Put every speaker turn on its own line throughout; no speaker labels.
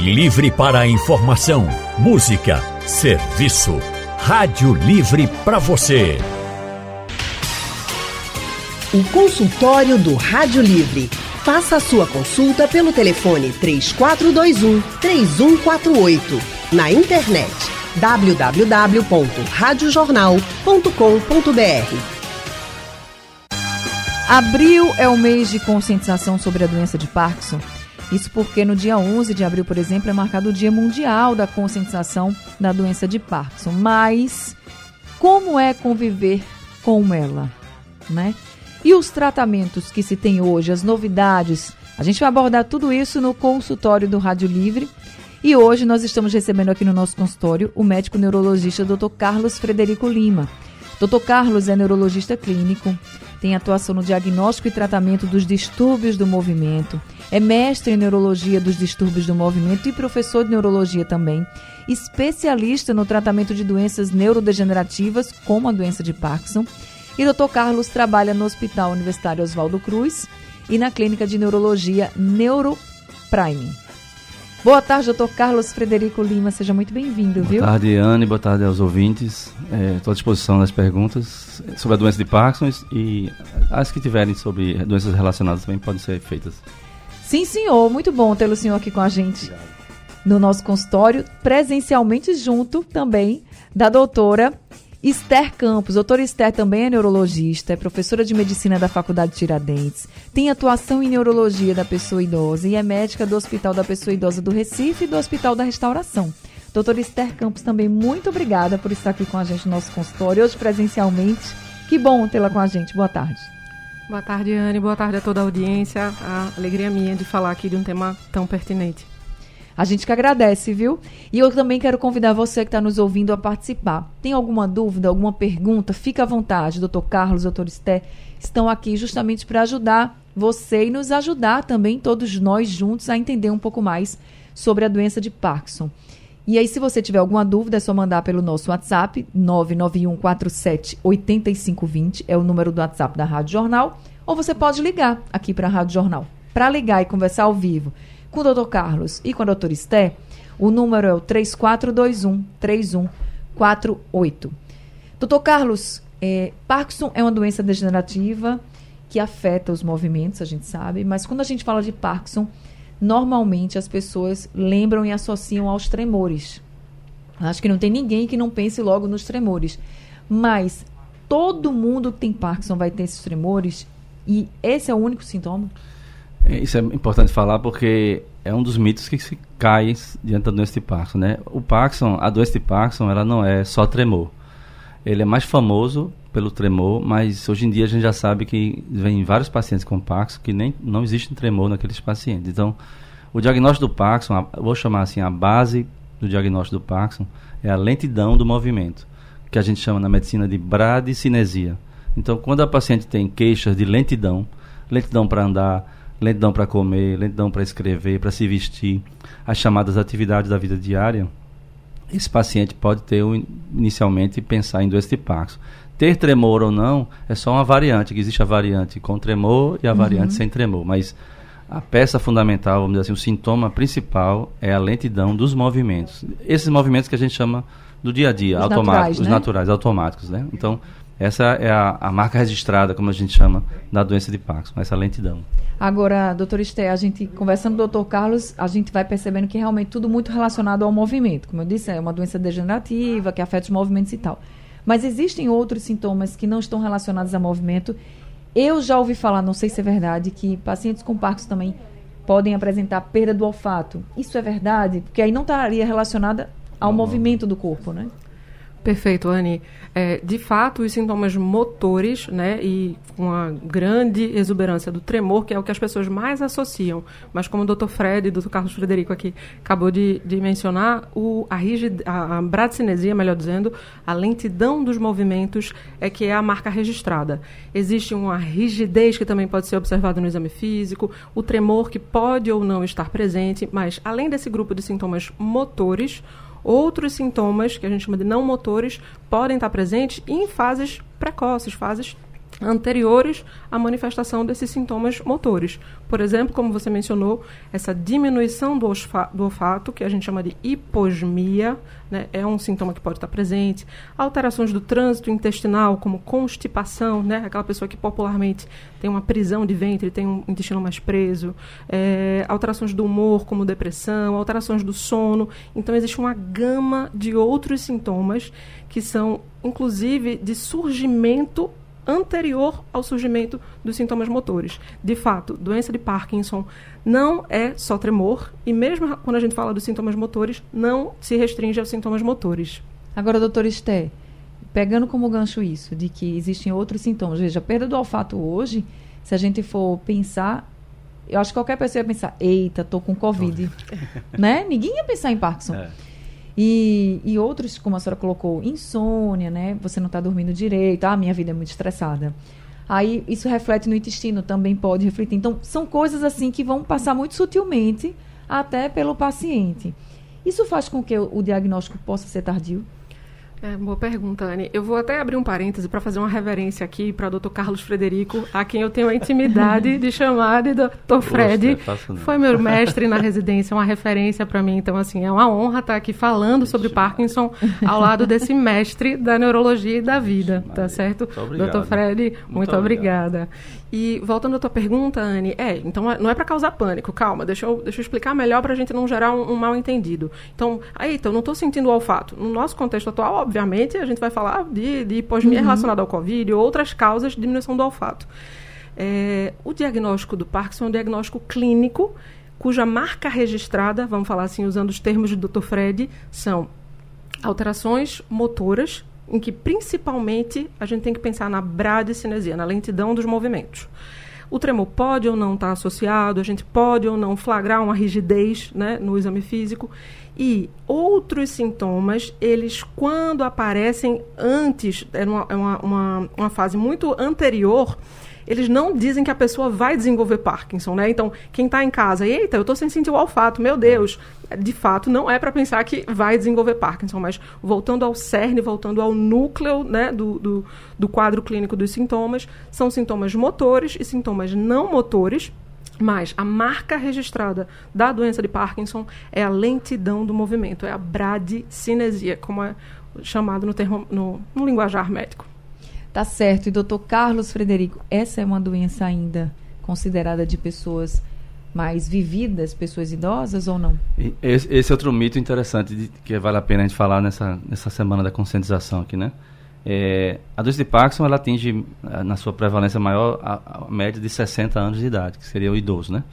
Livre para a informação, música, serviço. Rádio Livre para você.
O consultório do Rádio Livre. Faça a sua consulta pelo telefone 3421 3148. Na internet www.radiojornal.com.br.
Abril é o mês de conscientização sobre a doença de Parkinson. Isso porque no dia 11 de abril, por exemplo, é marcado o Dia Mundial da Conscientização da Doença de Parkinson. Mas como é conviver com ela, né? E os tratamentos que se tem hoje, as novidades, a gente vai abordar tudo isso no consultório do Rádio Livre. E hoje nós estamos recebendo aqui no nosso consultório o médico neurologista Dr. Carlos Frederico Lima. Dr. Carlos é neurologista clínico, tem atuação no diagnóstico e tratamento dos distúrbios do movimento, é mestre em neurologia dos distúrbios do movimento e professor de neurologia também, especialista no tratamento de doenças neurodegenerativas, como a doença de Parkinson. E Dr. Carlos trabalha no Hospital Universitário Oswaldo Cruz e na Clínica de Neurologia Neuroprime. Boa tarde, doutor Carlos Frederico Lima. Seja muito bem-vindo, viu?
Boa tarde, Anne. Boa tarde aos ouvintes. Estou é, à disposição das perguntas sobre a doença de Parkinson e as que tiverem sobre doenças relacionadas também podem ser feitas.
Sim, senhor. Muito bom tê-lo senhor aqui com a gente Obrigado. no nosso consultório, presencialmente junto também da doutora Esther Campos. Doutora Esther também é neurologista, é professora de medicina da Faculdade Tiradentes, tem atuação em neurologia da pessoa idosa e é médica do Hospital da Pessoa Idosa do Recife e do Hospital da Restauração. Doutora Esther Campos, também muito obrigada por estar aqui com a gente no nosso consultório, hoje presencialmente. Que bom tê-la com a gente. Boa tarde.
Boa tarde, Anne. Boa tarde a toda a audiência. A alegria minha de falar aqui de um tema tão pertinente.
A gente que agradece, viu? E eu também quero convidar você que está nos ouvindo a participar. Tem alguma dúvida, alguma pergunta? Fica à vontade. Doutor Carlos, doutor Esté, estão aqui justamente para ajudar você e nos ajudar também, todos nós juntos, a entender um pouco mais sobre a doença de Parkinson. E aí, se você tiver alguma dúvida, é só mandar pelo nosso WhatsApp, 991478520, é o número do WhatsApp da Rádio Jornal, ou você pode ligar aqui para a Rádio Jornal. Para ligar e conversar ao vivo com o doutor Carlos e com a doutora Esté, o número é o 3421-3148. Doutor Carlos, é, Parkinson é uma doença degenerativa que afeta os movimentos, a gente sabe, mas quando a gente fala de Parkinson, normalmente as pessoas lembram e associam aos tremores. Acho que não tem ninguém que não pense logo nos tremores. Mas todo mundo que tem Parkinson vai ter esses tremores e esse é o único sintoma?
É, isso é importante falar porque é um dos mitos que se cai diante da doença de Parkinson, né? O Parkinson, a doença de Parkinson, ela não é só tremor. Ele é mais famoso pelo tremor, mas hoje em dia a gente já sabe que vem vários pacientes com Parkinson que nem não existe tremor naqueles pacientes. Então, o diagnóstico do Parkinson, vou chamar assim, a base do diagnóstico do Parkinson é a lentidão do movimento, que a gente chama na medicina de bradicinesia. Então, quando a paciente tem queixas de lentidão, lentidão para andar, lentidão para comer, lentidão para escrever, para se vestir, as chamadas atividades da vida diária, esse paciente pode ter inicialmente pensar em doença de Parkinson. Ter tremor ou não é só uma variante, que existe a variante com tremor e a variante uhum. sem tremor, mas a peça fundamental, vamos dizer assim, o sintoma principal é a lentidão dos movimentos. Esses movimentos que a gente chama do dia a dia, os automáticos, naturais, né? naturais, automáticos, né? Então, essa é a, a, marca registrada, como a gente chama, da doença de Parkinson, essa lentidão.
Agora, doutor Esté, a gente, conversando com o doutor Carlos, a gente vai percebendo que realmente tudo muito relacionado ao movimento. Como eu disse, é uma doença degenerativa, que afeta os movimentos e tal. Mas existem outros sintomas que não estão relacionados ao movimento. Eu já ouvi falar, não sei se é verdade, que pacientes com Parkinson também podem apresentar perda do olfato. Isso é verdade? Porque aí não estaria relacionada ao não, movimento do corpo, né?
Perfeito, Anne. É, de fato, os sintomas motores, né, e com a grande exuberância do tremor, que é o que as pessoas mais associam, mas como o Dr. Fred e o Dr. Carlos Frederico aqui acabou de, de mencionar, o, a, rigid, a, a bradicinesia, melhor dizendo, a lentidão dos movimentos é que é a marca registrada. Existe uma rigidez que também pode ser observada no exame físico, o tremor que pode ou não estar presente, mas além desse grupo de sintomas motores, Outros sintomas, que a gente chama de não motores, podem estar presentes em fases precoces, fases anteriores à manifestação desses sintomas motores. Por exemplo, como você mencionou, essa diminuição do, do olfato, que a gente chama de hiposmia, né, é um sintoma que pode estar presente. Alterações do trânsito intestinal, como constipação, né, aquela pessoa que popularmente tem uma prisão de ventre, tem um intestino mais preso. É, alterações do humor, como depressão, alterações do sono. Então, existe uma gama de outros sintomas que são, inclusive, de surgimento anterior ao surgimento dos sintomas motores. De fato, doença de Parkinson não é só tremor, e mesmo quando a gente fala dos sintomas motores, não se restringe aos sintomas motores.
Agora, doutor Esté, pegando como gancho isso, de que existem outros sintomas, veja, a perda do olfato hoje, se a gente for pensar, eu acho que qualquer pessoa ia pensar, eita, tô com Covid. né? Ninguém ia pensar em Parkinson. É. E, e outros, como a senhora colocou, insônia, né? Você não está dormindo direito, ah, minha vida é muito estressada. Aí isso reflete no intestino, também pode refletir. Então, são coisas assim que vão passar muito sutilmente até pelo paciente. Isso faz com que o, o diagnóstico possa ser tardio?
É, boa pergunta, Anne. Eu vou até abrir um parêntese para fazer uma reverência aqui para o Dr. Carlos Frederico, a quem eu tenho a intimidade de chamar de Dr. Fred. Poxa, é Foi meu mestre na residência, uma referência para mim. Então, assim, é uma honra estar aqui falando sobre Parkinson ao lado desse mestre da neurologia e da vida, tá certo? Dr. Fred, muito, muito obrigada. E voltando à tua pergunta, Anne, é, então é, não é para causar pânico, calma, deixa eu, deixa eu explicar melhor para a gente não gerar um, um mal entendido. Então, aí, então, não estou sentindo o olfato. No nosso contexto atual, obviamente, a gente vai falar de, de hiposmia uhum. relacionada ao Covid ou outras causas de diminuição do olfato. É, o diagnóstico do Parkinson é um diagnóstico clínico cuja marca registrada, vamos falar assim, usando os termos do Dr. Fred, são alterações motoras em que principalmente a gente tem que pensar na bradicinesia, na lentidão dos movimentos. O tremor pode ou não estar associado, a gente pode ou não flagrar uma rigidez né, no exame físico. E outros sintomas, eles, quando aparecem antes, é uma, é uma, uma, uma fase muito anterior, eles não dizem que a pessoa vai desenvolver Parkinson, né? Então, quem está em casa, eita, eu estou sem sentir o olfato, meu Deus. De fato, não é para pensar que vai desenvolver Parkinson, mas voltando ao cerne, voltando ao núcleo né, do, do, do quadro clínico dos sintomas, são sintomas motores e sintomas não motores, mas a marca registrada da doença de Parkinson é a lentidão do movimento, é a bradicinesia, como é chamado no, termo, no, no linguajar médico.
Tá certo. E doutor Carlos Frederico, essa é uma doença ainda considerada de pessoas mais vividas, pessoas idosas ou não?
Esse, esse outro mito interessante de, que vale a pena a gente falar nessa, nessa semana da conscientização aqui, né? É, a doença de Parkinson ela atinge eh, na sua prevalência maior a, a, média de 60 anos de idade, que seria o idoso, né?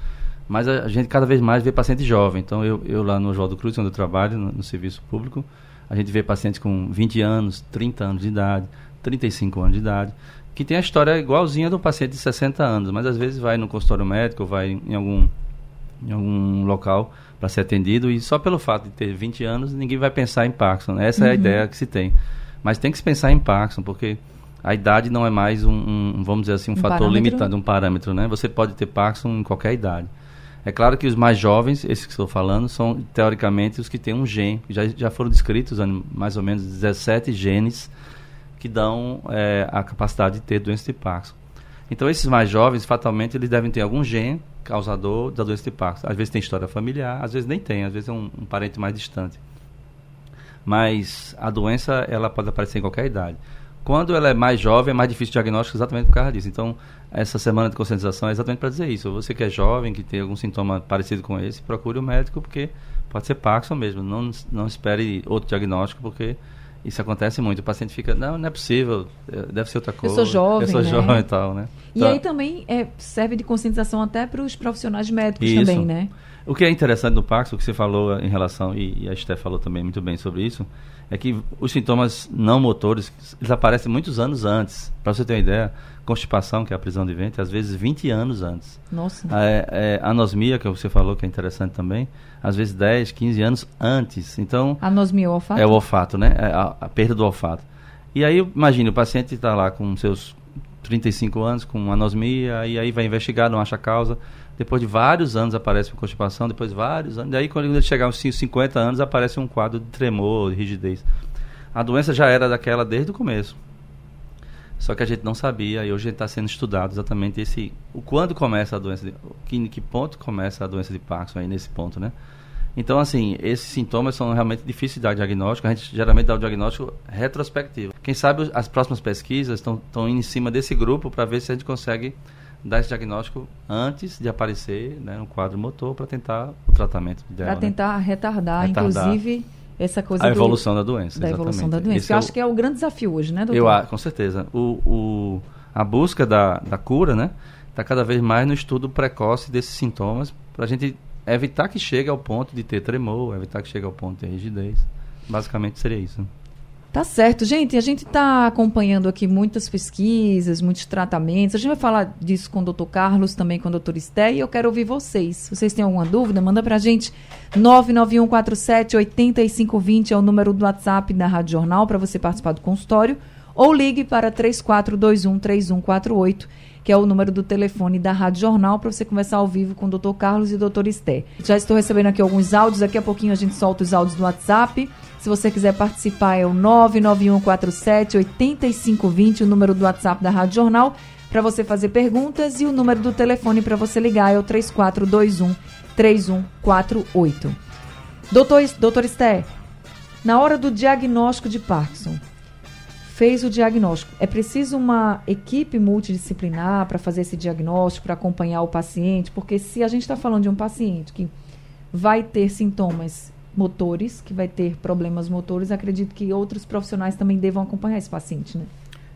Mas a, a gente cada vez mais vê paciente jovem. Então eu, eu lá no Oswaldo Cruz, onde eu trabalho no, no serviço público, a gente vê pacientes com 20 anos, 30 anos de idade, 35 anos de idade, que tem a história igualzinha do paciente de 60 anos, mas às vezes vai no consultório médico, vai em algum, em algum local para ser atendido e só pelo fato de ter 20 anos ninguém vai pensar em Parkinson. Essa uhum. é a uhum. ideia que se tem. Mas tem que se pensar em Parkinson, porque a idade não é mais um, um vamos dizer assim, um, um fator parâmetro? limitante, um parâmetro, né? Você pode ter Parkinson em qualquer idade. É claro que os mais jovens, esses que estou falando, são teoricamente os que têm um gene, já, já foram descritos mais ou menos 17 genes que dão é, a capacidade de ter doença de Parkinson. Então, esses mais jovens, fatalmente, eles devem ter algum gene causador da doença de Parkinson. Às vezes tem história familiar, às vezes nem tem, às vezes é um, um parente mais distante. Mas a doença, ela pode aparecer em qualquer idade. Quando ela é mais jovem, é mais difícil o diagnóstico exatamente por causa disso. Então, essa semana de conscientização é exatamente para dizer isso. Você que é jovem, que tem algum sintoma parecido com esse, procure o médico, porque pode ser Parkinson mesmo. Não, não espere outro diagnóstico, porque isso acontece muito. O paciente fica, não, não é possível, é, deve ser outra coisa.
Eu sou jovem,
Eu sou
né?
jovem e tal, né?
E então, aí também é, serve de conscientização até para os profissionais médicos isso. também, né?
O que é interessante do Pax, o que você falou em relação, e, e a Esté falou também muito bem sobre isso, é que os sintomas não motores, eles aparecem muitos anos antes. Para você ter uma ideia, constipação, que é a prisão de ventre, às vezes 20 anos antes.
Nossa.
É, é, anosmia, que você falou que é interessante também, às vezes 10, 15 anos antes. Então,
anosmia é o olfato?
É o olfato, né? É a, a perda do olfato. E aí, imagine, o paciente está lá com seus 35 anos, com anosmia, e aí vai investigar, não acha causa. Depois de vários anos aparece uma constipação, depois de vários anos. Daí, quando ele chegar aos 50 anos, aparece um quadro de tremor, de rigidez. A doença já era daquela desde o começo. Só que a gente não sabia e hoje está sendo estudado exatamente esse o quando começa a doença, de, que, que ponto começa a doença de Parkinson aí nesse ponto, né? Então, assim, esses sintomas são realmente difíceis de dar diagnóstico. A gente geralmente dá o diagnóstico retrospectivo. Quem sabe as próximas pesquisas estão em cima desse grupo para ver se a gente consegue dar esse diagnóstico antes de aparecer né, um quadro motor para tentar o tratamento.
Para tentar né? retardar, retardar, inclusive, essa coisa
a evolução do, da doença.
Da exatamente. evolução da doença. Esse que eu é acho que é o grande desafio hoje, né,
doutor? Eu, com certeza. O, o, a busca da, da cura, né, está cada vez mais no estudo precoce desses sintomas para a gente evitar que chegue ao ponto de ter tremor, evitar que chegue ao ponto de ter rigidez. Basicamente seria isso.
Tá certo, gente. A gente está acompanhando aqui muitas pesquisas, muitos tratamentos. A gente vai falar disso com o doutor Carlos, também com o doutor Esté, e eu quero ouvir vocês. Se vocês têm alguma dúvida, manda para a gente. 99147-8520 é o número do WhatsApp da Rádio Jornal para você participar do consultório. Ou ligue para 3421-3148 que é o número do telefone da Rádio Jornal, para você conversar ao vivo com o doutor Carlos e o doutor Esté. Já estou recebendo aqui alguns áudios, daqui a pouquinho a gente solta os áudios do WhatsApp. Se você quiser participar, é o 99147 8520, o número do WhatsApp da Rádio Jornal, para você fazer perguntas, e o número do telefone para você ligar é o 3421 3148. Doutor, doutor Esté, na hora do diagnóstico de Parkinson, fez o diagnóstico. É preciso uma equipe multidisciplinar para fazer esse diagnóstico, para acompanhar o paciente, porque se a gente está falando de um paciente que vai ter sintomas motores, que vai ter problemas motores, acredito que outros profissionais também devam acompanhar esse paciente, né?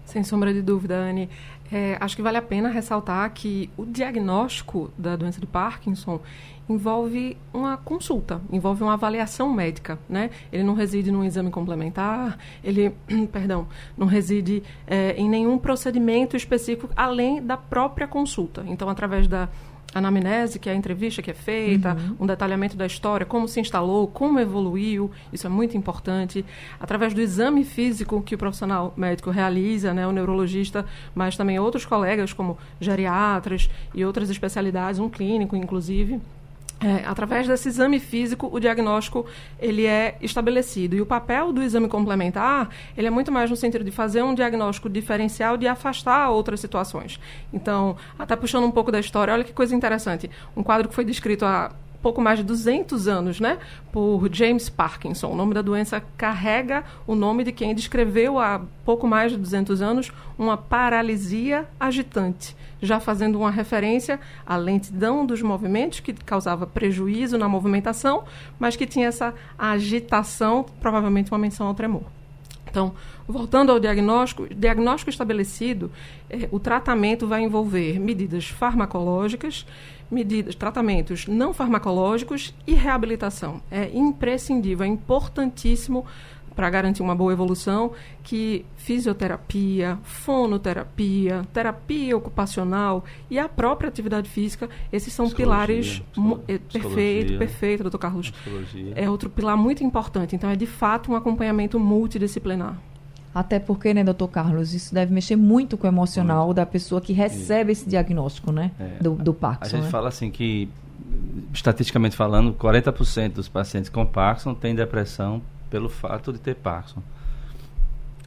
Sem sombra de dúvida, Anne. É, acho que vale a pena ressaltar que o diagnóstico da doença de Parkinson envolve uma consulta, envolve uma avaliação médica, né? Ele não reside num exame complementar, ele, perdão, não reside é, em nenhum procedimento específico além da própria consulta. Então, através da anamnese, que é a entrevista que é feita, uhum. um detalhamento da história, como se instalou, como evoluiu, isso é muito importante. Através do exame físico que o profissional médico realiza, né, o neurologista, mas também outros colegas, como geriatras e outras especialidades, um clínico, inclusive. É, através desse exame físico, o diagnóstico ele é estabelecido. E o papel do exame complementar, ele é muito mais no sentido de fazer um diagnóstico diferencial de afastar outras situações. Então, até puxando um pouco da história, olha que coisa interessante. Um quadro que foi descrito há pouco mais de 200 anos, né, por James Parkinson. O nome da doença carrega o nome de quem descreveu há pouco mais de 200 anos uma paralisia agitante já fazendo uma referência à lentidão dos movimentos, que causava prejuízo na movimentação, mas que tinha essa agitação, provavelmente uma menção ao tremor. Então, voltando ao diagnóstico, diagnóstico estabelecido, eh, o tratamento vai envolver medidas farmacológicas, medidas, tratamentos não farmacológicos e reabilitação. É imprescindível, é importantíssimo para garantir uma boa evolução, que fisioterapia, fonoterapia, terapia ocupacional e a própria atividade física, esses são pilares é, perfeito, perfeito, doutor Carlos. É outro pilar muito importante. Então é de fato um acompanhamento multidisciplinar.
Até porque, né, doutor Carlos, isso deve mexer muito com o emocional muito. da pessoa que recebe esse diagnóstico, né, é. do, do Parkinson. A
gente
né?
fala assim que, estatisticamente falando, 40% dos pacientes com Parkinson têm depressão pelo fato de ter Parkinson.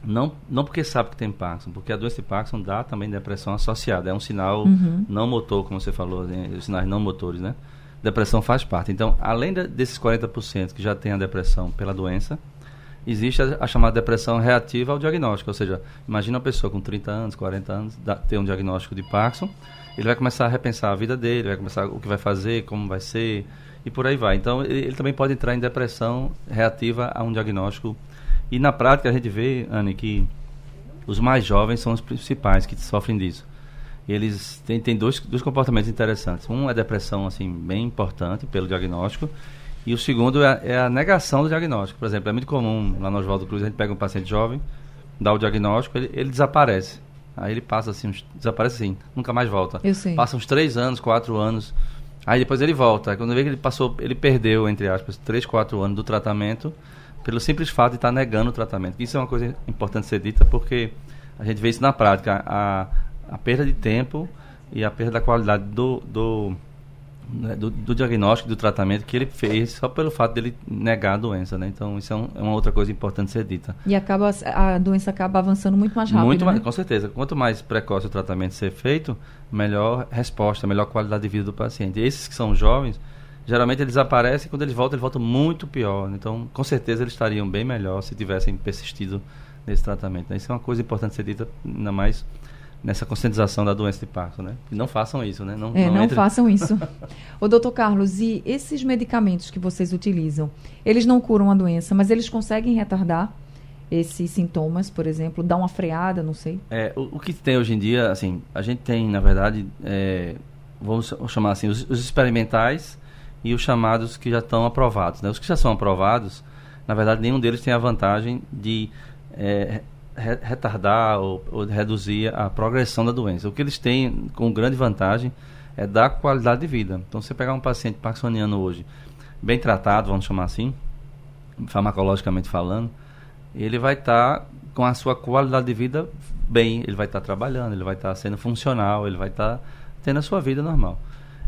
Não, não porque sabe que tem Parkinson, porque a doença de Parkinson dá também depressão associada. É um sinal uhum. não motor, como você falou, né? os sinais não motores, né? Depressão faz parte. Então, além de, desses 40% que já tem a depressão pela doença, existe a, a, chamada depressão reativa ao diagnóstico. Ou seja, imagina uma pessoa com 30 anos, 40 anos, dá, ter um diagnóstico de Parkinson, ele vai começar a repensar a vida dele, vai começar o que vai fazer, como vai ser, e por aí vai. Então, ele, ele, também pode entrar em depressão reativa a um diagnóstico. E na prática a gente vê, Anne, que os mais jovens são os principais que sofrem disso. Eles têm, têm dois, dois comportamentos interessantes. Um é depressão, assim, bem importante pelo diagnóstico. E o segundo é, é a negação do diagnóstico. Por exemplo, é muito comum lá no Oswaldo Cruz, a gente pega um paciente jovem, dá o diagnóstico, ele, ele desaparece. Aí ele passa assim, uns, desaparece assim, nunca mais volta. Passa uns três anos, quatro anos Aí depois ele volta. Quando vê que ele passou, ele perdeu, entre aspas, 3, 4 anos do tratamento, pelo simples fato de estar negando o tratamento. Isso é uma coisa importante ser dita, porque a gente vê isso na prática. A, a perda de tempo e a perda da qualidade do, do, né, do, do, diagnóstico do tratamento que ele fez só pelo fato dele negar a doença, né? Então isso é, um, é, uma outra coisa importante ser dita.
E acaba a doença acaba avançando muito mais rápido.
Muito
né?
mais, com certeza. Quanto mais precoce o tratamento ser feito, melhor resposta, melhor qualidade de vida do paciente. E esses que são jovens, geralmente eles aparecem quando eles voltam, eles voltam muito pior. Então, com certeza eles estariam bem melhor se tivessem persistido nesse tratamento. Né? Isso é uma coisa importante ser dita, ainda mais nessa conscientização da doença de Parkinson, né? E não façam isso, né?
Não, é, não, não entre... façam isso. o doutor Carlos, e esses medicamentos que vocês utilizam, eles não curam a doença, mas eles conseguem retardar esses sintomas, por exemplo, dar uma freada, não sei?
É, o, o que tem hoje em dia, assim, a gente tem, na verdade, é, vamos chamar assim, os, os, experimentais e os chamados que já estão aprovados, né? Os que já são aprovados, na verdade, nenhum deles tem a vantagem de é, retardar ou, ou, reduzir a progressão da doença. O que eles têm com grande vantagem é dar qualidade de vida. Então, você pegar um paciente parkinsoniano hoje, bem tratado, vamos chamar assim, farmacologicamente falando, ele vai estar tá com a sua qualidade de vida bem, ele vai estar tá trabalhando, ele vai estar tá sendo funcional, ele vai estar tá tendo a sua vida normal.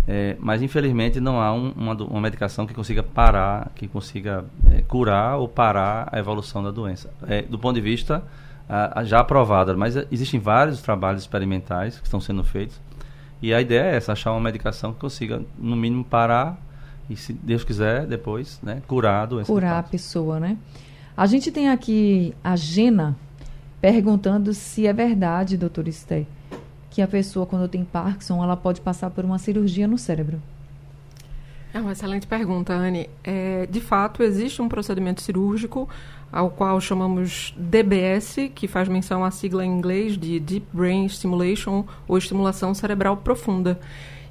É, mas infelizmente não há um, uma, uma, medicação que consiga parar, que consiga é, curar ou parar a evolução da doença. É, do ponto de vista já aprovada, mas existem vários trabalhos experimentais que estão sendo feitos. E a ideia é essa, achar uma medicação que consiga, no mínimo, parar e, se Deus quiser, depois, né, curar a doença.
Curar a pessoa, né? A gente tem aqui a Gena perguntando se é verdade, doutor Esther, que a pessoa, quando tem Parkinson, ela pode passar por uma cirurgia no cérebro.
É uma excelente pergunta, Anne. É, de fato, existe um procedimento cirúrgico ao qual chamamos DBS, que faz menção à sigla em inglês de Deep Brain Stimulation ou estimulação cerebral profunda.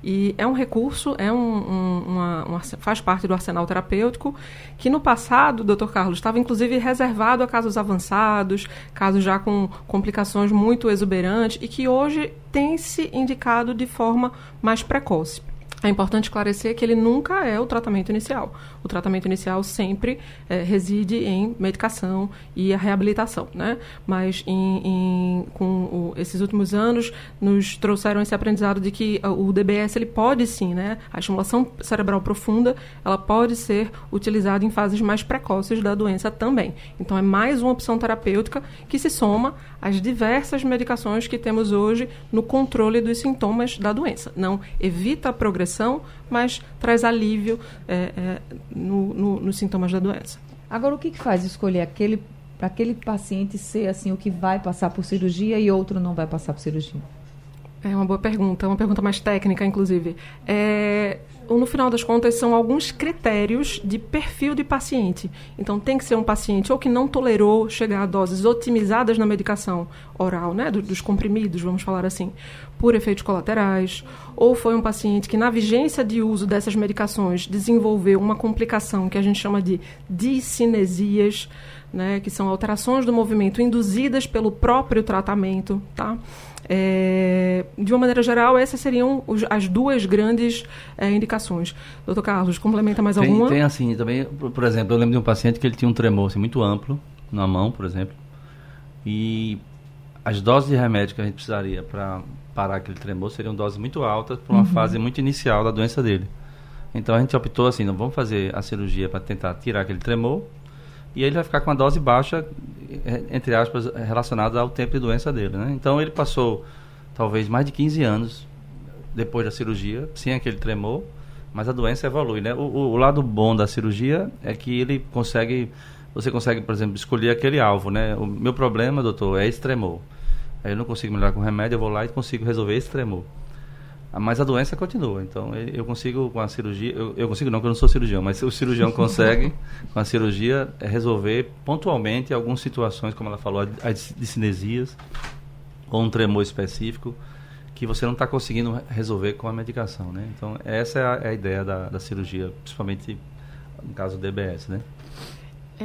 E é um recurso, é um, um, uma, uma, faz parte do arsenal terapêutico, que no passado, doutor Carlos, estava inclusive reservado a casos avançados, casos já com complicações muito exuberantes, e que hoje tem se indicado de forma mais precoce. É importante esclarecer que ele nunca é o tratamento inicial. O tratamento inicial sempre é, reside em medicação e a reabilitação, né? Mas em, em, com o, esses últimos anos nos trouxeram esse aprendizado de que o DBS ele pode sim, né? A estimulação cerebral profunda ela pode ser utilizada em fases mais precoces da doença também. Então é mais uma opção terapêutica que se soma às diversas medicações que temos hoje no controle dos sintomas da doença. Não evita a progressão mas traz alívio é, é, no, no, nos sintomas da doença.
Agora, o que, que faz escolher aquele para aquele paciente ser assim o que vai passar por cirurgia e outro não vai passar por cirurgia?
É uma boa pergunta, uma pergunta mais técnica, inclusive. É, no final das contas, são alguns critérios de perfil de paciente. Então, tem que ser um paciente ou que não tolerou chegar a doses otimizadas na medicação oral, né, dos comprimidos, vamos falar assim, por efeitos colaterais, ou foi um paciente que, na vigência de uso dessas medicações, desenvolveu uma complicação que a gente chama de discinesias, né, que são alterações do movimento induzidas pelo próprio tratamento, tá? É, de uma maneira geral, essas seriam os, as duas grandes é, indicações. Doutor Carlos, complementa mais
tem,
alguma?
Tem assim, também, por, exemplo, eu lembro de um paciente que ele tinha um tremor assim, muito amplo na mão, por exemplo, e as doses de remédio que a gente precisaria para parar aquele tremor seriam doses muito altas para uma uhum. fase muito inicial da doença dele. Então a gente optou assim, não vamos fazer a cirurgia para tentar tirar aquele tremor, e ele vai ficar com a dose baixa, é, entre aspas, relacionada ao tempo de doença dele. Né? Então ele passou talvez mais de 15 anos depois da cirurgia, sem aquele tremor, mas a doença evolui. Né? O, o, o, lado bom da cirurgia é que ele consegue, você consegue, por exemplo, escolher aquele alvo. Né? O meu problema, doutor, é esse tremor. Aí eu não consigo melhorar com remédio, eu vou lá e consigo resolver esse tremor. Mas a doença continua. Então, eu consigo com a cirurgia, eu, eu consigo não, porque eu não sou cirurgião, mas o cirurgião consegue com a cirurgia resolver pontualmente algumas situações, como ela falou, as discinesias ou um tremor específico que você não está conseguindo resolver com a medicação, né? Então, essa é a, é a ideia da, da cirurgia, principalmente no caso do DBS, né?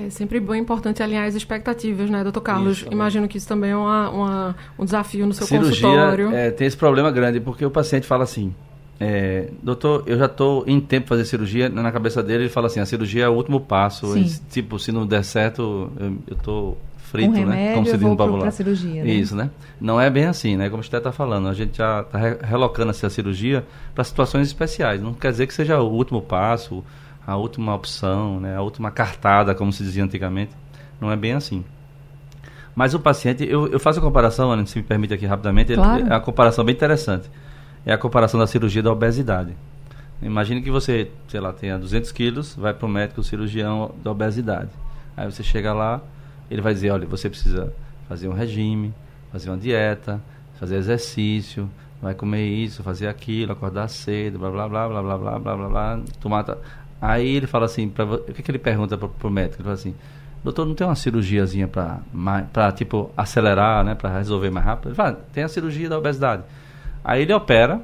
É sempre bom e importante alinhar as expectativas, né, doutor Carlos? Isso, Imagino que isso também é uma, uma, um desafio no seu
Cirurgia,
consultório.
É, tem esse problema grande, porque o paciente fala assim, é, doutor, eu já estou em tempo fazer cirurgia, na cabeça dele ele fala assim, a cirurgia é o último passo, ele, tipo, se não der certo, eu estou frito,
um remédio,
né? Como se diz no popular.
para cirurgia, né?
Isso, né? Não é bem assim, né? Como o Esté está falando, a gente já está relocando essa cirurgia para situações especiais. Não quer dizer que seja o último passo, a última opção, né? A última cartada, como se dizia antigamente. Não é bem assim. Mas o paciente, eu, eu faço a comparação, Ana, se me permite aqui rapidamente, ele-
Claro.
é uma comparação bem interessante. É a comparação da cirurgia da obesidade. Imagine que você, sei lá, tenha 200 quilos, vai para o médico cirurgião da obesidade. Aí você chega lá, ele vai dizer, olha, você precisa fazer um regime, fazer uma dieta, fazer exercício, vai comer isso, fazer aquilo, acordar cedo, blá blá blá blá blá blá blá blá, blá tomar. Aí ele fala assim, pra, o que, que ele pergunta pro, pro médico? Ele fala assim, doutor, não tem uma cirurgiazinha para para tipo acelerar, né, para resolver mais rápido? Ele fala, tem a cirurgia da obesidade. Aí ele opera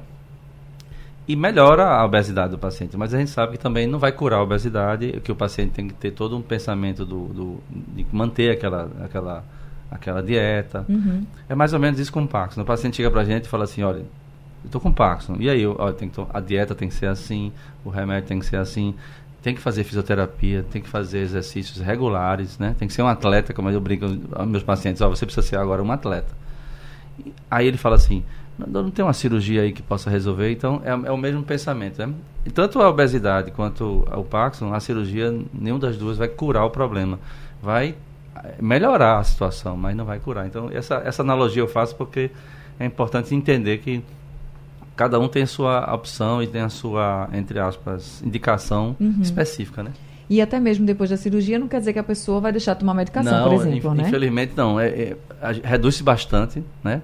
e melhora a obesidade do paciente, mas a gente sabe que também não vai curar a obesidade, que o paciente tem que ter todo um pensamento do, do de manter aquela aquela aquela dieta.
Uhum.
É mais ou menos isso com o Parkinson. O paciente chega pra gente e fala assim, olha, eu tô com Parkinson. E aí, eu, to- a dieta tem que ser assim, o remédio tem que ser assim, tem que fazer fisioterapia, tem que fazer exercícios regulares, né? Tem que ser um atleta, como eu brinco aos meus pacientes, ó, você precisa ser agora um atleta. E Aí ele fala assim, não, não tem uma cirurgia aí que possa resolver, então é, é o mesmo pensamento, né? E tanto a obesidade quanto o Parkinson, a cirurgia, nenhuma das duas vai curar o problema. Vai eh, melhorar a situação, mas não vai curar. Então, essa, essa analogia eu faço porque é importante entender que cada um tem a sua opção e tem a sua, entre aspas, indicação
Uhum.
específica, né?
E até mesmo depois da cirurgia, não quer dizer que a pessoa vai deixar de tomar medicação, por exemplo,
inf-
né?
infelizmente não. É, é, reduz-se bastante, né?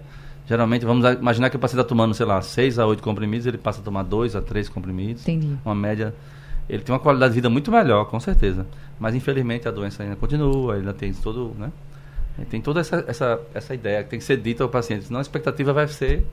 Geralmente, vamos imaginar que o paciente está tomando, sei lá, 6 a 8 comprimidos, ele passa a tomar 2 a 3 comprimidos.
Entendi.
Uma média. Ele tem uma qualidade de vida muito melhor, com certeza. Mas infelizmente a doença ainda continua, ainda tem todo, né? Tem toda essa, essa, essa ideia que tem que ser dita ao paciente, senão a expectativa vai ser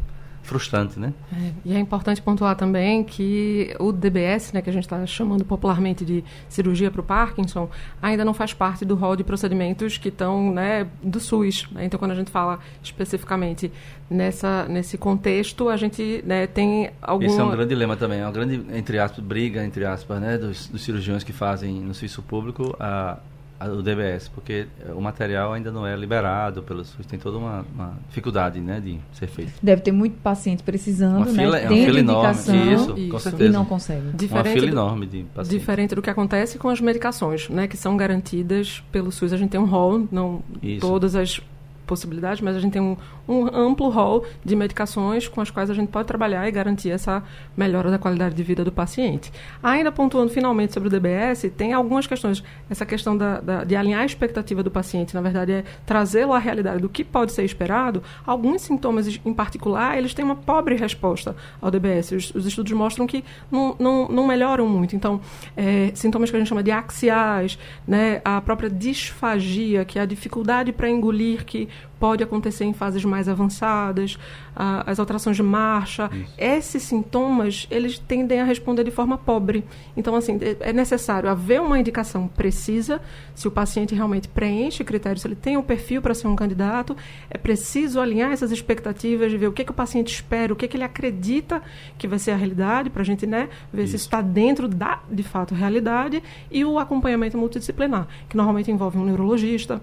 frustrante, né?
É, e é importante pontuar também que o DBS, né, que a gente está chamando popularmente de cirurgia para o Parkinson, ainda não faz parte do rol de procedimentos que estão né, do SUS. né? Então, quando a gente fala especificamente nessa, nesse contexto, a gente né, tem algum...
Esse é um grande dilema também, é uma grande, entre aspas, briga, entre aspas, né, dos, dos cirurgiões que fazem no serviço público a- o DBS, porque o material ainda não é liberado pelo SUS, tem toda uma, uma dificuldade, né, de ser feito.
Deve ter muito paciente precisando,
Uma fila,
né?
é uma
Tem
fila enorme,
indicação
isso, com
Isso.
certeza.
e não consegue.
Uma
Diferente
fila
do-
enorme de pacientes.
Diferente do que acontece com as medicações, né, que são garantidas pelo SUS. A gente tem um rol, não
Isso.
todas as possibilidades, mas a gente tem um, um amplo rol de medicações com as quais a gente pode trabalhar e garantir essa melhora da qualidade de vida do paciente. Ainda pontuando finalmente sobre o DBS, tem algumas questões. Essa questão da, da- de alinhar a expectativa do paciente, na verdade, é trazê-lo à realidade do que pode ser esperado. Alguns sintomas em particular, eles têm uma pobre resposta ao DBS. Os, os estudos mostram que não, não, não melhoram muito. Então, é, sintomas que a gente chama de axiais, né, a própria disfagia, que é a dificuldade para engolir, que pode acontecer em fases mais avançadas, a- as alterações de marcha. Esses sintomas, eles tendem a responder de forma pobre. Então, assim, é- é necessário haver uma indicação precisa, se o paciente realmente preenche critérios, se ele tem o perfil para ser um candidato, é preciso alinhar essas expectativas de ver o que, que o paciente espera, o que, que ele acredita que vai ser a realidade, para a gente né, ver se
Isso.
isso está dentro da, de fato, realidade, e o acompanhamento multidisciplinar, que normalmente envolve um neurologista,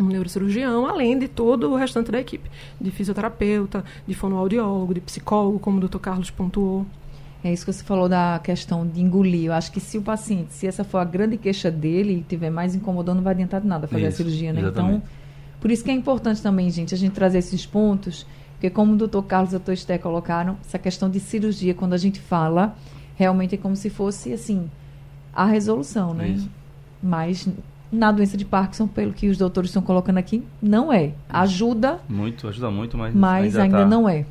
um neurocirurgião, além de todo o restante da equipe, de fisioterapeuta, de fonoaudiólogo, de psicólogo, como o Dr. Carlos pontuou.
É isso que você falou da questão de engolir. Eu acho que se o paciente, se essa for a grande queixa dele e estiver mais incomodando, não vai adiantar de nada fazer a
Isso,
cirurgia, né?
exatamente.
Então, por isso que é importante também, gente, a gente trazer esses pontos, porque como o doutor Carlos e o doutor Esté colocaram, essa questão de cirurgia, quando a gente fala, realmente é como se fosse, assim, a resolução, né?
Isso.
Mas na doença de Parkinson, pelo que os doutores estão colocando aqui, não é. Ajuda,
Muito, ajuda muito, mas,
mas ainda,
tá-
não é.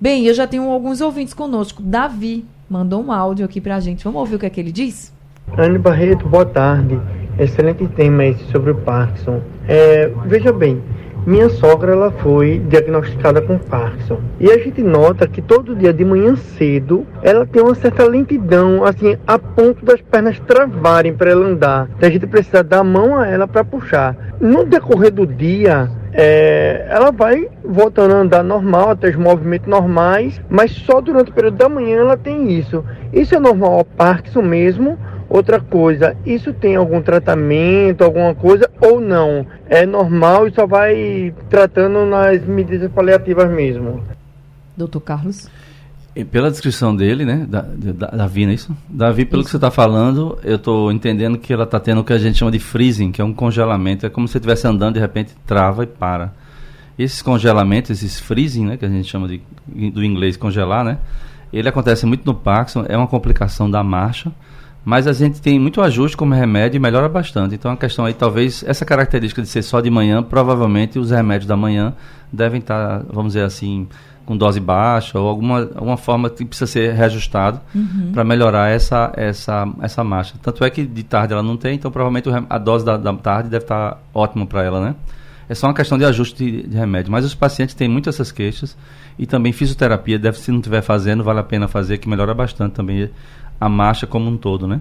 Bem, eu já tenho alguns ouvintes conosco. Davi mandou um áudio aqui pra gente. Vamos ouvir o que é que ele diz?
Anne Barreto, boa tarde. Excelente tema esse sobre o Parkinson. É, veja bem, minha sogra ela foi diagnosticada com Parkinson e a gente nota que todo dia de manhã cedo ela tem uma certa lentidão, assim, a ponto das pernas travarem para ela andar. Então a gente precisa dar a mão a ela para puxar. No decorrer do dia, é, ela vai voltando a andar normal, até os movimentos normais, mas só durante o período da manhã ela tem isso. Isso é normal Parkinson mesmo? Outra coisa, isso tem algum tratamento, alguma coisa ou não? É normal e só vai tratando nas medidas paliativas mesmo?
Doutor Carlos?
E pela descrição dele, né, da, da, Davi, não é isso? Davi, pelo isso. que você está falando, eu estou entendendo que ela está tendo o que a gente chama de freezing, que é um congelamento. É como se você estivesse andando de repente trava e para. Esses congelamentos, esses freezing, né, que a gente chama de, do inglês congelar, né, ele acontece muito no Parkinson, é uma complicação da marcha, mas a gente tem muito ajuste como remédio e melhora bastante. Então a questão aí, talvez, essa característica de ser só de manhã, provavelmente os remédios da manhã devem estar, vamos dizer assim, com dose baixa ou alguma, alguma forma que precisa ser reajustado uhum. para melhorar essa, essa, essa marcha. Tanto é que de tarde ela não tem, então provavelmente a dose da, da tarde deve estar ótima para ela, né? É só uma questão de ajuste de, de, remédio. Mas os pacientes têm muitas essas queixas e também fisioterapia, deve, se não estiver fazendo, vale a pena fazer, que melhora bastante também a marcha como um todo, né?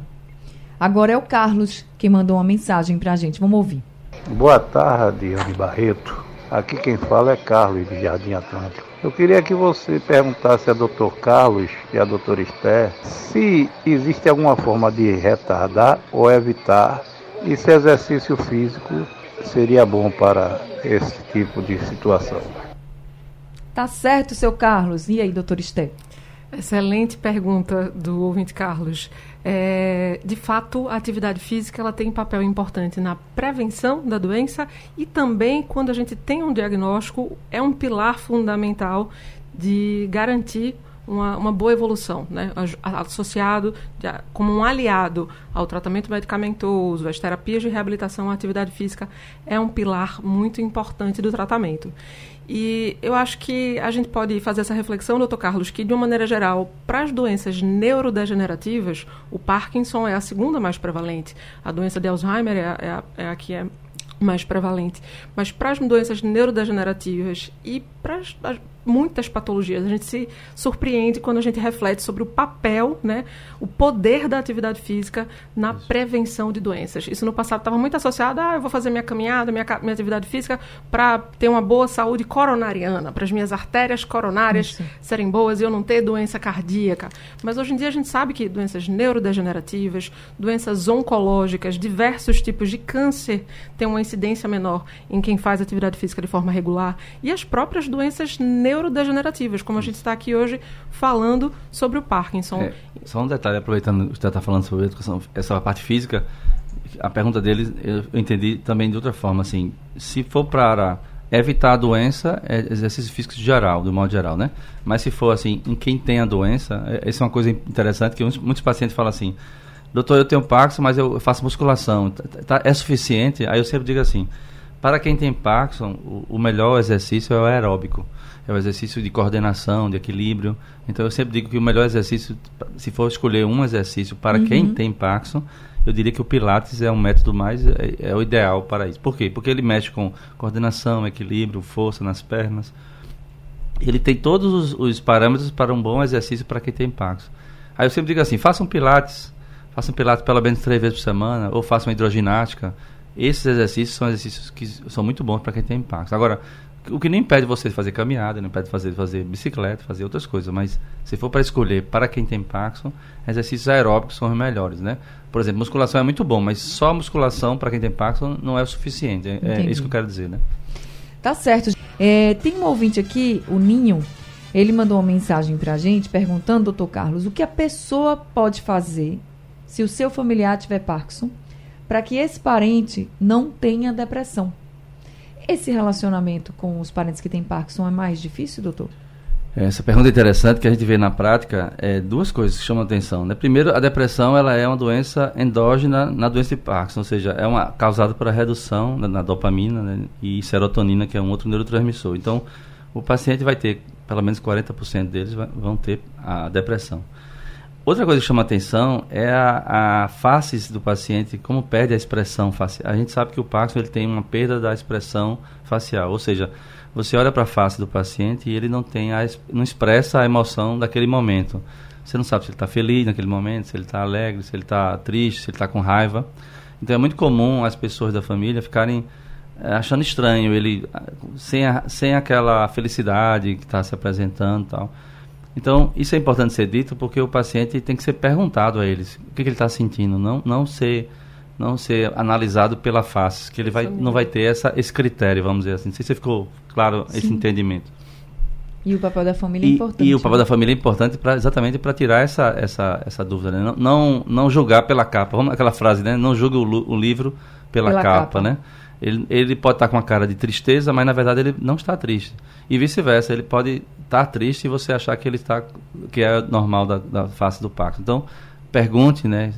Agora é o Carlos que mandou uma mensagem para a gente. Vamos ouvir.
Boa tarde, Andy Barreto. Aqui quem fala é Carlos de Jardim Atlântico. Eu queria que você perguntasse a Dr. Carlos e a doutora Esther se existe alguma forma de retardar ou evitar esse exercício físico seria bom para esse tipo de situação.
Tá certo, seu Carlos. E aí, doutor Esté?
Excelente pergunta do ouvinte Carlos. É, de fato, a atividade física ela tem papel importante na prevenção da doença e também quando a gente tem um diagnóstico é um pilar fundamental de garantir uma, uma boa evolução, né? associado de, como um aliado ao tratamento medicamentoso, às terapias de reabilitação, a atividade física é um pilar muito importante do tratamento. E eu acho que a gente pode fazer essa reflexão, doutor Carlos, que de uma maneira geral, para as doenças neurodegenerativas, o Parkinson é a segunda mais prevalente. A doença de Alzheimer é a, é a, é a que é mais prevalente. Mas para as doenças neurodegenerativas e para as, muitas patologias. A gente se surpreende quando a gente reflete sobre o papel, né, o poder da atividade física na Isso. prevenção de doenças. Isso no passado estava muito associado a ah, eu vou fazer minha caminhada, minha, minha atividade física para ter uma boa saúde coronariana, para as minhas artérias coronárias Isso. serem boas e eu não ter doença cardíaca. Mas hoje em dia a gente sabe que doenças neurodegenerativas, doenças oncológicas, diversos tipos de câncer têm uma incidência menor em quem faz atividade física de forma regular e as próprias doenças neurodegenerativas neurodegenerativas, como a gente está aqui hoje falando sobre o Parkinson. É,
só um detalhe, aproveitando que você está falando sobre educação, essa parte física, a pergunta dele eu entendi também de outra forma, assim, se for para evitar a doença, é exercício físico geral, do modo geral, né? Mas se for assim, em quem tem a doença, é, essa é uma coisa interessante que muitos pacientes falam assim, doutor, eu tenho Parkinson, mas eu faço musculação, tá, tá, é suficiente? Aí eu sempre digo assim, para quem tem Parkinson, o, o melhor exercício é o aeróbico é o exercício de coordenação, de equilíbrio. Então eu sempre digo que o melhor exercício, se for escolher um exercício para uhum. quem tem Parkinson, eu diria que o Pilates é um método mais é, é, o ideal para isso. Por quê? Porque ele mexe com coordenação, equilíbrio, força nas pernas. Ele tem todos os, os parâmetros para um bom exercício para quem tem Parkinson. Aí eu sempre digo assim: faça um Pilates, faça um Pilates pelo menos três vezes por semana, ou faça uma hidroginástica. Esses exercícios são exercícios que são muito bons para quem tem Parkinson. Agora, o que não impede você de fazer caminhada, não impede fazer fazer bicicleta, fazer outras coisas, mas se for para escolher para quem tem Parkinson, exercícios aeróbicos são os melhores, né? Por exemplo, musculação é muito bom, mas só musculação para quem tem Parkinson não é o suficiente. É, é, isso que eu quero dizer, né?
Tá certo. É, tem um ouvinte aqui, o Ninho, ele mandou uma mensagem para a gente perguntando, doutor Carlos, o que a pessoa pode fazer se o seu familiar tiver Parkinson para que esse parente não tenha depressão? Esse relacionamento com os parentes que têm Parkinson é mais difícil, doutor?
Essa pergunta é interessante que a gente vê na prática é duas coisas que chamam a atenção. Né? Primeiro, a depressão ela é uma doença endógena na doença de Parkinson, ou seja, é uma causada por a redução na, na dopamina né? e serotonina, que é um outro neurotransmissor. Então, o paciente vai ter, pelo menos 40% deles vão ter a depressão. Outra coisa que chama atenção é a, a face do paciente, como perde a expressão facial. A gente sabe que o Parkinson ele tem uma perda da expressão facial, ou seja, você olha para a face do paciente e ele não tem a, não expressa a emoção daquele momento. Você não sabe se ele está feliz naquele momento, se ele está alegre, se ele está triste, se ele está com raiva. Então é muito comum as pessoas da família ficarem é, achando estranho ele sem, a, sem aquela felicidade que está se apresentando tal. Então, isso é importante ser dito porque o paciente tem que ser perguntado a eles o que, que ele está sentindo, não, não ser não ser analisado pela face, que ele vai, não vai ter essa, esse critério, vamos dizer assim. Não sei se ficou claro Sim. esse entendimento.
E o papel da família é
e,
importante.
E o papel né? da família é importante pra, exatamente para tirar essa, essa, essa dúvida. Né? Não, não, não, julgar pela capa. Vamos aquela frase, né? Não julgue o, o livro pela, pela capa, capa, né? Ele, ele pode estar com uma cara de tristeza, mas na verdade ele não está triste. E vice-versa, ele pode estar triste e você achar que ele está que é normal da, da face do pacto. Então, pergunte, né?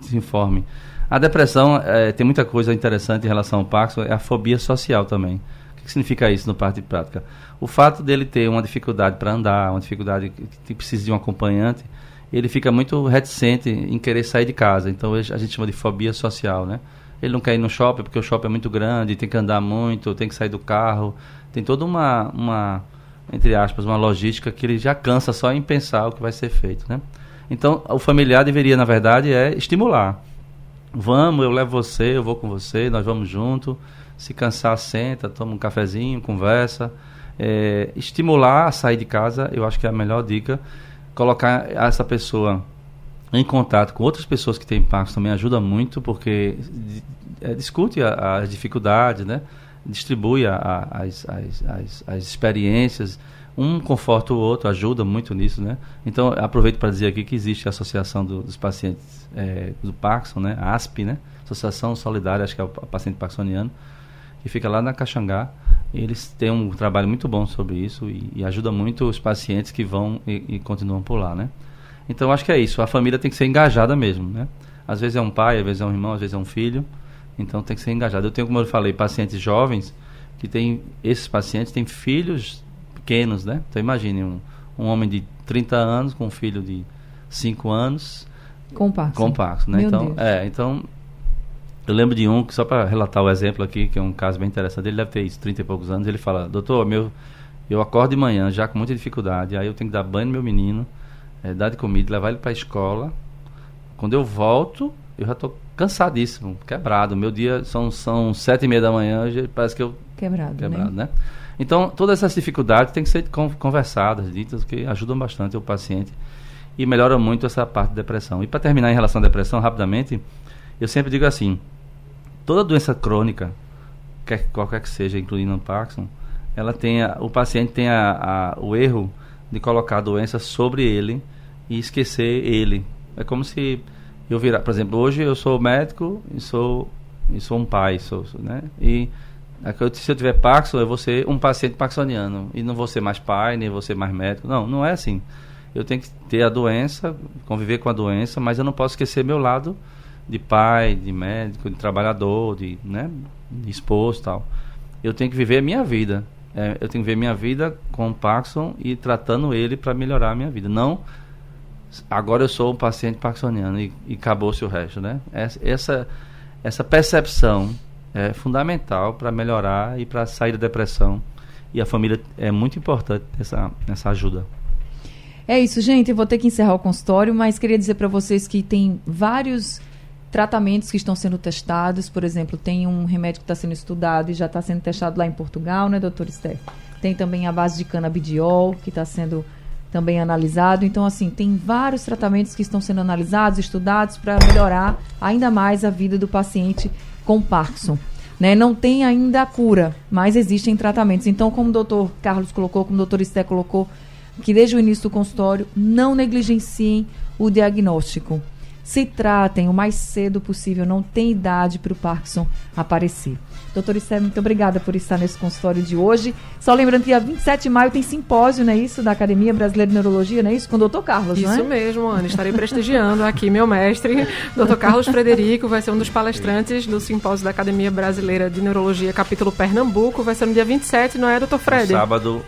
Se informe. A depressão é, tem muita coisa interessante em relação ao Parkinson, é a fobia social também. O que significa isso no parte de prática? O fato dele ter uma dificuldade para andar, uma dificuldade que precisa de um acompanhante, ele fica muito reticente em querer sair de casa. Então a gente chama de fobia social, né? Ele não quer ir no shopping porque o shopping é muito grande, tem que andar muito, tem que sair do carro. Tem toda uma, uma entre aspas, uma logística que ele já cansa só em pensar o que vai ser feito, né? Então, o familiar deveria, na verdade, é estimular. Vamos, eu levo você, eu vou com você, nós vamos junto. Se cansar, senta, toma um cafezinho, conversa. É, estimular a sair de casa, eu acho que é a melhor dica. Colocar essa pessoa em contato com outras pessoas que têm impacto também ajuda muito, porque é, discute as dificuldades, né? distribui a, a, as, as, as, as experiências um conforta o outro, ajuda muito nisso, né? Então, aproveito para dizer aqui que existe a Associação do, dos Pacientes é, do Parkinson, né? A ASP, né? Associação Solidária, acho que é o paciente parkinsoniano, que fica lá na Caxangá. Eles têm um trabalho muito bom sobre isso e, e ajuda muito os pacientes que vão e, e, continuam por lá, né? Então, acho que é isso. A família tem que ser engajada mesmo, né? Às vezes é um pai, às vezes é um irmão, às vezes é um filho. Então, tem que ser engajado. Eu tenho, como eu falei, pacientes jovens que têm... Esses pacientes têm filhos pequenos, né? Então imagine um, um homem de 30 anos com um filho de 5 anos.
Compacto.
Compacto, né? Meu então, Deus. é, então eu lembro de um que só para relatar o exemplo aqui, que é um caso bem interessante, ele deve ter isso, 30 e poucos anos, ele fala: "Doutor, meu eu acordo de manhã já com muita dificuldade, aí eu tenho que dar banho no meu menino, é, dar de comida, levar ele para a escola. Quando eu volto, eu já estou cansadíssimo, quebrado. Meu dia são são sete e meia da manhã, parece que eu
quebrado,
quebrado né? né? Então, todas essas dificuldades têm que ser conversadas, ditas, que ajudam bastante o paciente e melhoram muito essa parte de depressão. E para terminar em relação à depressão, rapidamente, eu sempre digo assim: toda doença crônica, quer, qualquer que seja, incluindo o Parkinson, ela tem a, o paciente tem a, a, o erro de colocar a doença sobre ele e esquecer ele. É como se eu virar, por exemplo, hoje eu sou médico e sou, e sou um pai, sou, né? E se eu tiver Parkinson, eu vou ser um paciente parkinsoniano. E não vou ser mais pai, nem vou ser mais médico. Não, não é assim. Eu tenho que ter a doença, conviver com a doença, mas eu não posso esquecer meu lado de pai, de médico, de trabalhador, de, né, de esposo tal. Eu tenho que viver a minha vida. É, eu tenho que viver minha vida com o Parkinson e tratando ele para melhorar a minha vida. Não, agora eu sou um paciente parkinsoniano e, e acabou-se o resto, né? Essa, essa percepção é fundamental para melhorar e para sair da depressão. E a família é muito importante essa, essa ajuda.
É isso, gente. Eu vou ter que encerrar o consultório, mas queria dizer para vocês que tem vários tratamentos que estão sendo testados. Por exemplo, tem um remédio que está sendo estudado e já está sendo testado lá em Portugal, né, doutor Esther? Tem também a base de canabidiol, que está sendo também analisado. Então, assim, tem vários tratamentos que estão sendo analisados, estudados para melhorar ainda mais a vida do paciente com Parkinson. Né? Não tem ainda a cura, mas existem tratamentos. Então, como o doutor Carlos colocou, como o doutor Esté colocou, que desde o início do consultório, não negligenciem o diagnóstico. Se tratem o mais cedo possível, não tem idade para o Parkinson aparecer. Doutor Esther, muito obrigada por estar nesse consultório de hoje. Só lembrando que dia 27 de maio tem simpósio, não é isso? Da Academia Brasileira de Neurologia, não é isso? Com o doutor Carlos,
isso
não é?
Isso mesmo, Ana. Estarei prestigiando aqui meu mestre, doutor Carlos Frederico, vai ser um dos palestrantes do simpósio da Academia Brasileira de Neurologia, capítulo Pernambuco. Vai ser no dia 27, não é, doutor Fred?
No sábado,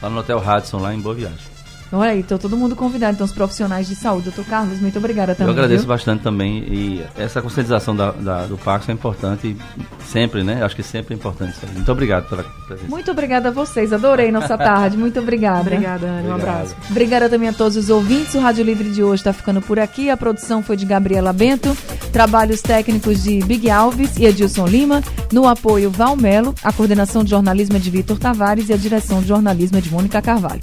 lá no Hotel Radisson, lá em Boa Viagem.
Olha aí, então todo mundo convidado, então os profissionais de saúde. Doutor Carlos, muito obrigada também.
Eu agradeço
viu?
bastante também e essa conscientização da, da, do Parkinson é importante sempre, né? Acho que sempre é importante isso aí. Muito obrigado pela presença.
Muito obrigada a vocês, adorei nossa tarde, muito obrigada.
obrigada, Ana, um abraço.
Obrigada também a todos os ouvintes, o Rádio Livre de hoje está ficando por aqui, a produção foi de Gabriela Bento, trabalhos técnicos de Big Alves e Edilson Lima, no apoio Valmelo, a coordenação de jornalismo é de Vitor Tavares e a direção de jornalismo é de Mônica Carvalho.